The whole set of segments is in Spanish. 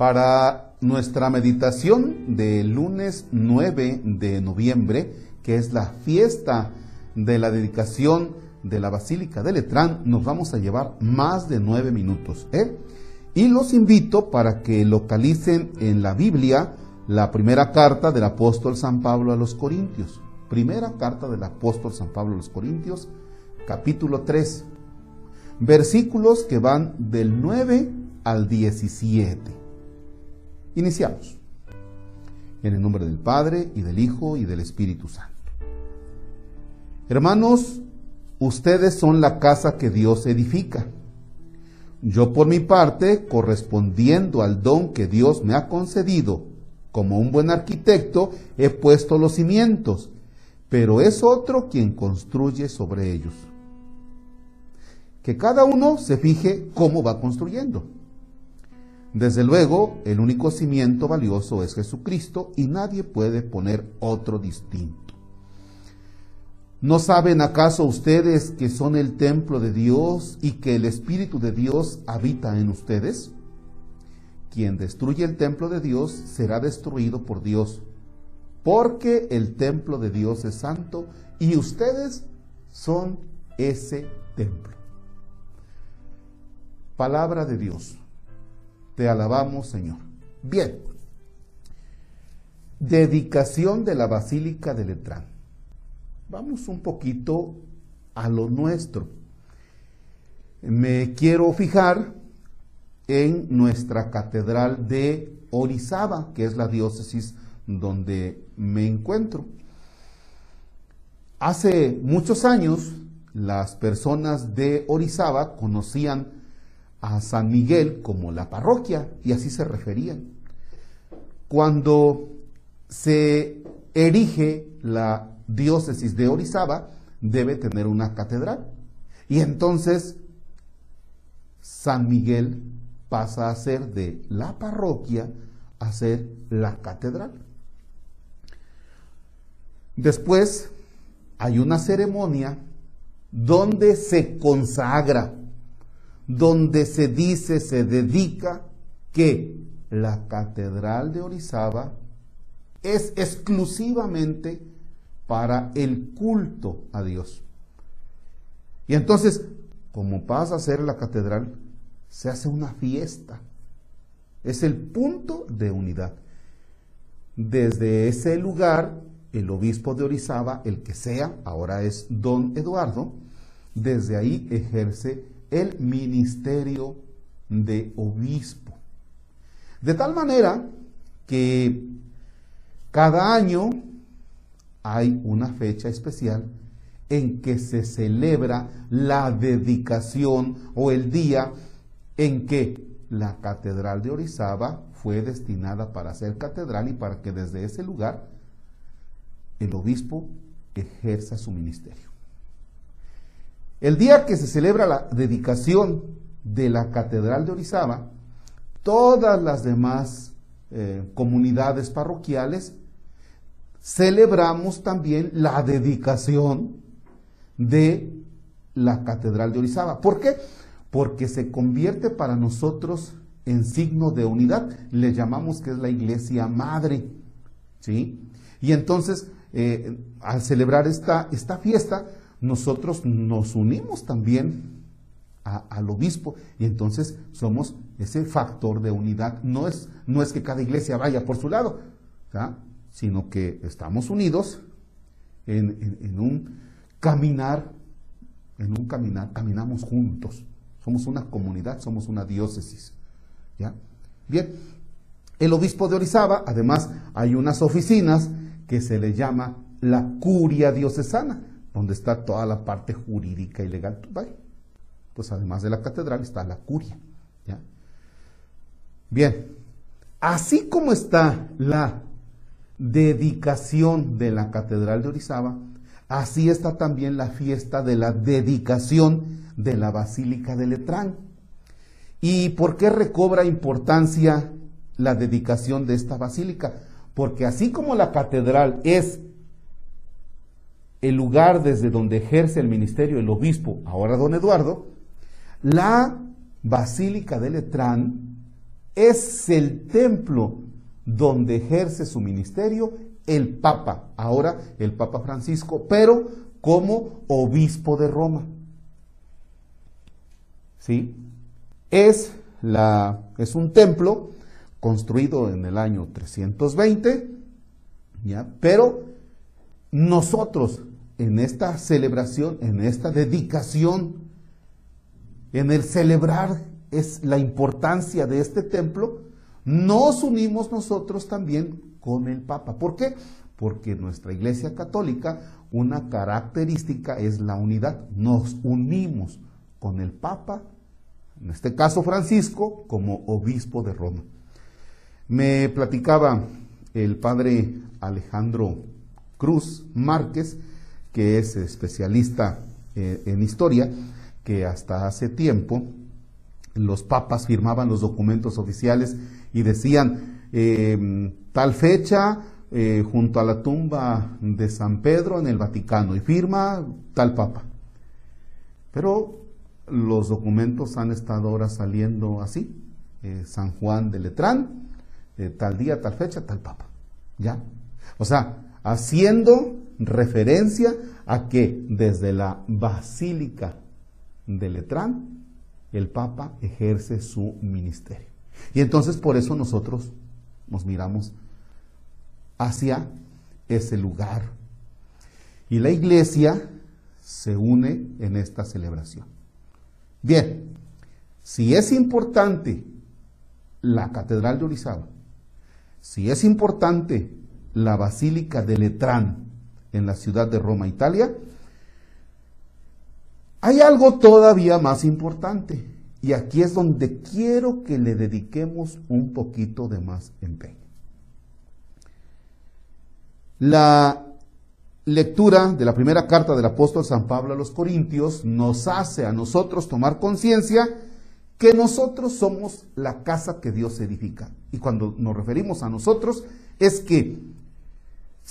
Para nuestra meditación del lunes 9 de noviembre, que es la fiesta de la dedicación de la Basílica de Letrán, nos vamos a llevar más de nueve minutos. ¿eh? Y los invito para que localicen en la Biblia la primera carta del apóstol San Pablo a los Corintios. Primera carta del apóstol San Pablo a los Corintios, capítulo 3, versículos que van del 9 al 17. Iniciamos. En el nombre del Padre y del Hijo y del Espíritu Santo. Hermanos, ustedes son la casa que Dios edifica. Yo por mi parte, correspondiendo al don que Dios me ha concedido, como un buen arquitecto, he puesto los cimientos, pero es otro quien construye sobre ellos. Que cada uno se fije cómo va construyendo. Desde luego, el único cimiento valioso es Jesucristo y nadie puede poner otro distinto. ¿No saben acaso ustedes que son el templo de Dios y que el Espíritu de Dios habita en ustedes? Quien destruye el templo de Dios será destruido por Dios, porque el templo de Dios es santo y ustedes son ese templo. Palabra de Dios. Te alabamos, Señor. Bien. Dedicación de la Basílica de Letrán. Vamos un poquito a lo nuestro. Me quiero fijar en nuestra catedral de Orizaba, que es la diócesis donde me encuentro. Hace muchos años, las personas de Orizaba conocían a San Miguel como la parroquia y así se referían. Cuando se erige la diócesis de Orizaba, debe tener una catedral. Y entonces San Miguel pasa a ser de la parroquia a ser la catedral. Después hay una ceremonia donde se consagra donde se dice, se dedica que la catedral de Orizaba es exclusivamente para el culto a Dios. Y entonces, como pasa a ser la catedral, se hace una fiesta. Es el punto de unidad. Desde ese lugar, el obispo de Orizaba, el que sea, ahora es don Eduardo, desde ahí ejerce el ministerio de obispo. De tal manera que cada año hay una fecha especial en que se celebra la dedicación o el día en que la catedral de Orizaba fue destinada para ser catedral y para que desde ese lugar el obispo ejerza su ministerio. El día que se celebra la dedicación de la Catedral de Orizaba, todas las demás eh, comunidades parroquiales celebramos también la dedicación de la Catedral de Orizaba. ¿Por qué? Porque se convierte para nosotros en signo de unidad. Le llamamos que es la iglesia madre. ¿Sí? Y entonces, eh, al celebrar esta, esta fiesta, nosotros nos unimos también al obispo y entonces somos ese factor de unidad. No es, no es que cada iglesia vaya por su lado, sino que estamos unidos en, un caminar, en un caminar, caminamos juntos. Somos una comunidad, somos una diócesis. ¿ya? Bien, el obispo de Orizaba, además, hay unas oficinas que se le llama la curia diocesana donde está toda la parte jurídica y legal. Pues además de la catedral está la curia. Bien, así como está la dedicación de la catedral de Orizaba, así está también la fiesta de la dedicación de la Basílica de Letrán. ¿Y por qué recobra importancia la dedicación de esta basílica? Porque así como la catedral es el lugar desde donde ejerce el ministerio el obispo, ahora don Eduardo, la Basílica de Letrán es el templo donde ejerce su ministerio el Papa, ahora el Papa Francisco, pero como obispo de Roma. ¿Sí? Es, la, es un templo construido en el año 320, ¿ya? pero nosotros en esta celebración, en esta dedicación, en el celebrar es la importancia de este templo, nos unimos nosotros también con el Papa. ¿Por qué? Porque nuestra Iglesia Católica, una característica es la unidad. Nos unimos con el Papa, en este caso Francisco, como obispo de Roma. Me platicaba el padre Alejandro Cruz Márquez, que es especialista eh, en historia, que hasta hace tiempo los papas firmaban los documentos oficiales y decían em, tal fecha eh, junto a la tumba de San Pedro en el Vaticano y firma tal papa. Pero los documentos han estado ahora saliendo así, eh, San Juan de Letrán, tal día, tal fecha, tal papa. ¿Ya? O sea, haciendo referencia a que desde la Basílica de Letrán, el Papa ejerce su ministerio. Y entonces por eso nosotros nos miramos hacia ese lugar. Y la iglesia se une en esta celebración. Bien, si es importante la Catedral de Orizaba, si es importante la Basílica de Letrán en la ciudad de Roma, Italia, hay algo todavía más importante y aquí es donde quiero que le dediquemos un poquito de más empeño. La lectura de la primera carta del apóstol San Pablo a los Corintios nos hace a nosotros tomar conciencia que nosotros somos la casa que Dios edifica. Y cuando nos referimos a nosotros es que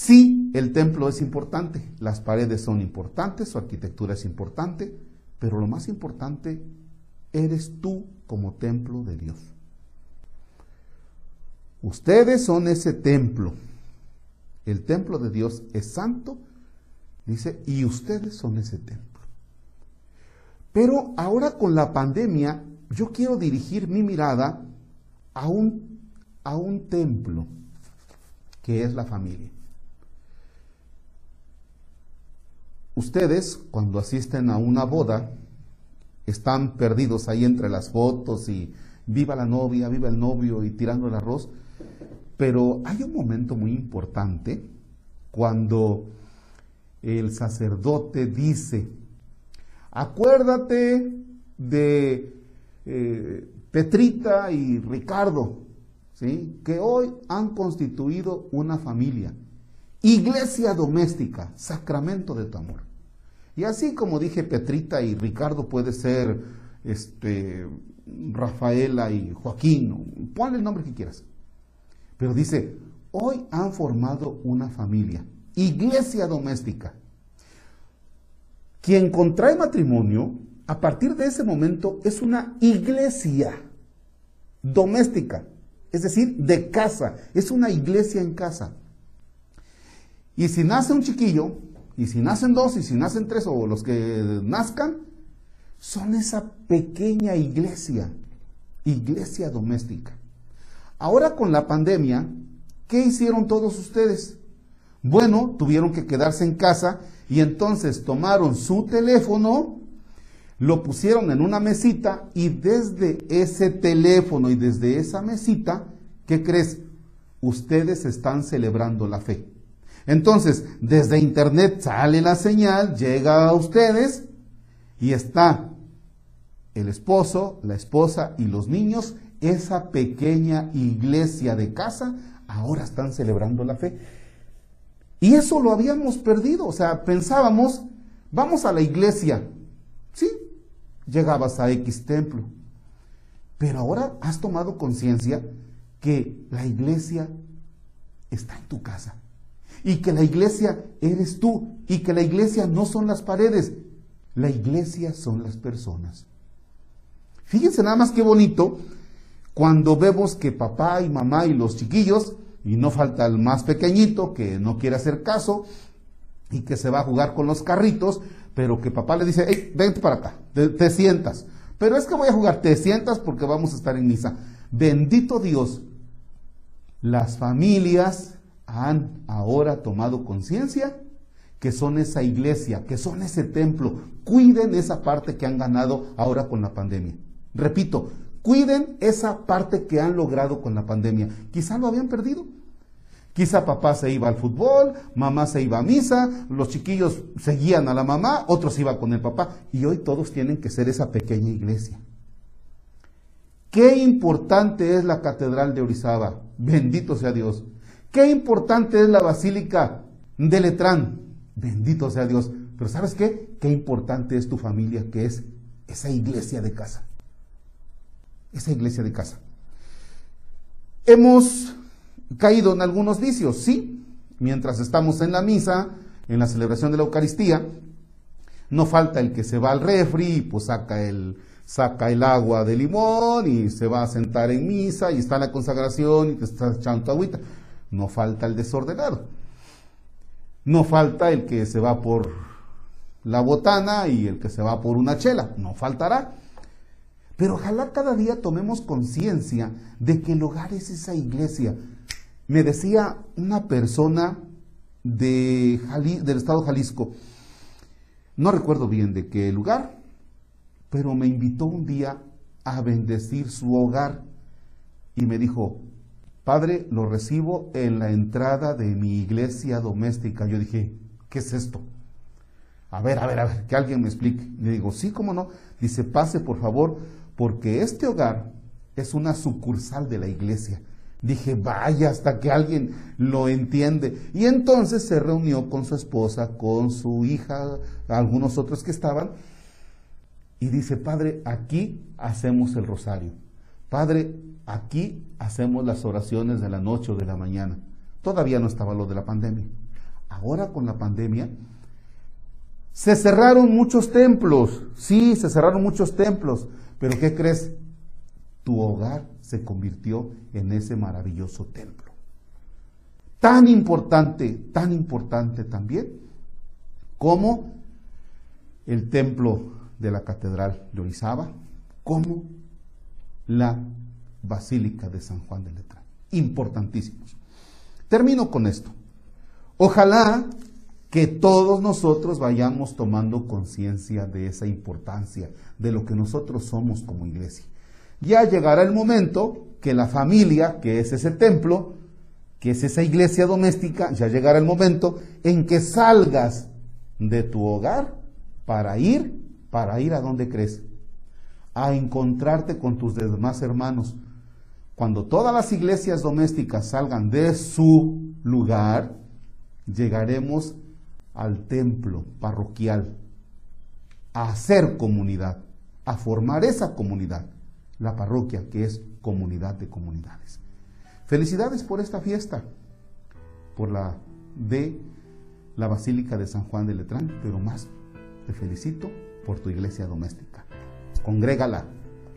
Sí, el templo es importante, las paredes son importantes, su arquitectura es importante, pero lo más importante eres tú como templo de Dios. Ustedes son ese templo. El templo de Dios es santo, dice, y ustedes son ese templo. Pero ahora con la pandemia, yo quiero dirigir mi mirada a un, a un templo que es la familia. Ustedes, cuando asisten a una boda, están perdidos ahí entre las fotos y viva la novia, viva el novio y tirando el arroz. Pero hay un momento muy importante cuando el sacerdote dice, acuérdate de eh, Petrita y Ricardo, ¿sí? que hoy han constituido una familia. Iglesia doméstica, sacramento de tu amor. Y así como dije Petrita y Ricardo puede ser este, Rafaela y Joaquín, ponle el nombre que quieras. Pero dice, hoy han formado una familia, iglesia doméstica. Quien contrae matrimonio, a partir de ese momento es una iglesia doméstica, es decir, de casa, es una iglesia en casa. Y si nace un chiquillo, y si nacen dos, y si nacen tres, o los que nazcan, son esa pequeña iglesia, iglesia doméstica. Ahora con la pandemia, ¿qué hicieron todos ustedes? Bueno, tuvieron que quedarse en casa y entonces tomaron su teléfono, lo pusieron en una mesita y desde ese teléfono y desde esa mesita, ¿qué crees? Ustedes están celebrando la fe. Entonces, desde internet sale la señal, llega a ustedes y está el esposo, la esposa y los niños, esa pequeña iglesia de casa, ahora están celebrando la fe. Y eso lo habíamos perdido, o sea, pensábamos, vamos a la iglesia, sí, llegabas a X templo, pero ahora has tomado conciencia que la iglesia está en tu casa y que la iglesia eres tú y que la iglesia no son las paredes, la iglesia son las personas. Fíjense nada más qué bonito Cuando vemos que papá y mamá y los chiquillos, y no falta el más pequeñito que no quiere hacer caso y que se va a jugar con los carritos, pero que papá le dice, hey, vente para acá, te, te sientas. Pero es que voy a jugar, te sientas porque vamos a estar en misa. Bendito Dios, las familias han ahora tomado conciencia que son esa iglesia, que son ese templo. Cuiden esa parte que han ganado ahora con la pandemia. Repito, cuiden esa parte que han logrado con la pandemia. Quizá lo habían perdido. Quizá papá se iba al fútbol, mamá se iba a misa, los chiquillos seguían a la mamá, otros iban con el papá. Y hoy todos tienen que ser esa pequeña iglesia. Qué importante es la catedral de Orizaba. Bendito sea Dios. Qué importante es la basílica de Letrán. Bendito sea Dios. Pero ¿sabes qué? Qué importante es tu familia, que es esa iglesia de casa. Esa iglesia de casa. Hemos caído en algunos vicios, sí. Mientras estamos en la misa, en la celebración de la Eucaristía, no falta el que se va al refri y pues saca el, saca el agua de limón y se va a sentar en misa y está en la consagración y te está echando agüita. No falta el desordenado. No falta el que se va por la botana y el que se va por una chela, no faltará. Pero ojalá cada día tomemos conciencia de que el hogar es esa iglesia. Me decía una persona de del estado Jalisco, no recuerdo bien de qué lugar, pero me invitó un día a bendecir su hogar y me dijo, Padre, lo recibo en la entrada de mi iglesia doméstica. Yo dije, ¿qué es esto? A ver, a ver, a ver, que alguien me explique. Le digo, sí, cómo no. Dice, pase por favor, porque este hogar es una sucursal de la iglesia. Dije, vaya, hasta que alguien lo entiende. Y entonces se reunió con su esposa, con su hija, algunos otros que estaban. Y dice, Padre, aquí hacemos el rosario. Padre, aquí hacemos las oraciones de la noche o de la mañana. Todavía no estaba lo de la pandemia. Ahora con la pandemia se cerraron muchos templos. Sí, se cerraron muchos templos. Pero ¿qué crees? Tu hogar se convirtió en ese maravilloso templo. Tan importante, tan importante también como el templo de la Catedral de Orizaba, como la Basílica de San Juan de Letrán. Importantísimos. Termino con esto. Ojalá que todos nosotros vayamos tomando conciencia de esa importancia, de lo que nosotros somos como iglesia. Ya llegará el momento que la familia, que es ese templo, que es esa iglesia doméstica, ya llegará el momento en que salgas de tu hogar para ir, para ir a donde crees, a encontrarte con tus demás hermanos. Cuando todas las iglesias domésticas salgan de su lugar, llegaremos al templo parroquial, a hacer comunidad, a formar esa comunidad, la parroquia que es comunidad de comunidades. Felicidades por esta fiesta, por la de la Basílica de San Juan de Letrán, pero más te felicito por tu iglesia doméstica congrégala,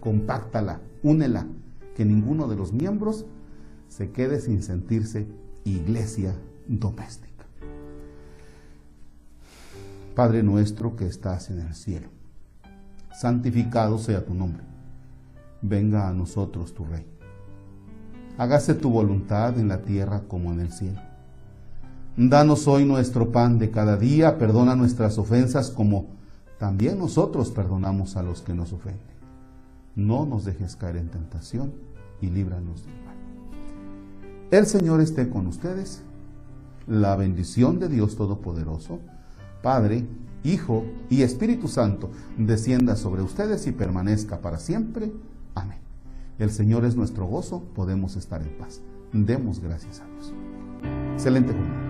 compáctala, únela, que ninguno de los miembros se quede sin sentirse iglesia doméstica. Padre nuestro que estás en el cielo, santificado sea tu nombre, venga a nosotros tu rey. Hágase tu voluntad en la tierra como en el cielo. Danos hoy nuestro pan de cada día, perdona nuestras ofensas como también nosotros perdonamos a los que nos ofenden. No nos dejes caer en tentación y líbranos del mal. El Señor esté con ustedes. La bendición de Dios Todopoderoso, Padre, Hijo y Espíritu Santo, descienda sobre ustedes y permanezca para siempre. Amén. El Señor es nuestro gozo, podemos estar en paz. Demos gracias a Dios. Excelente jornada.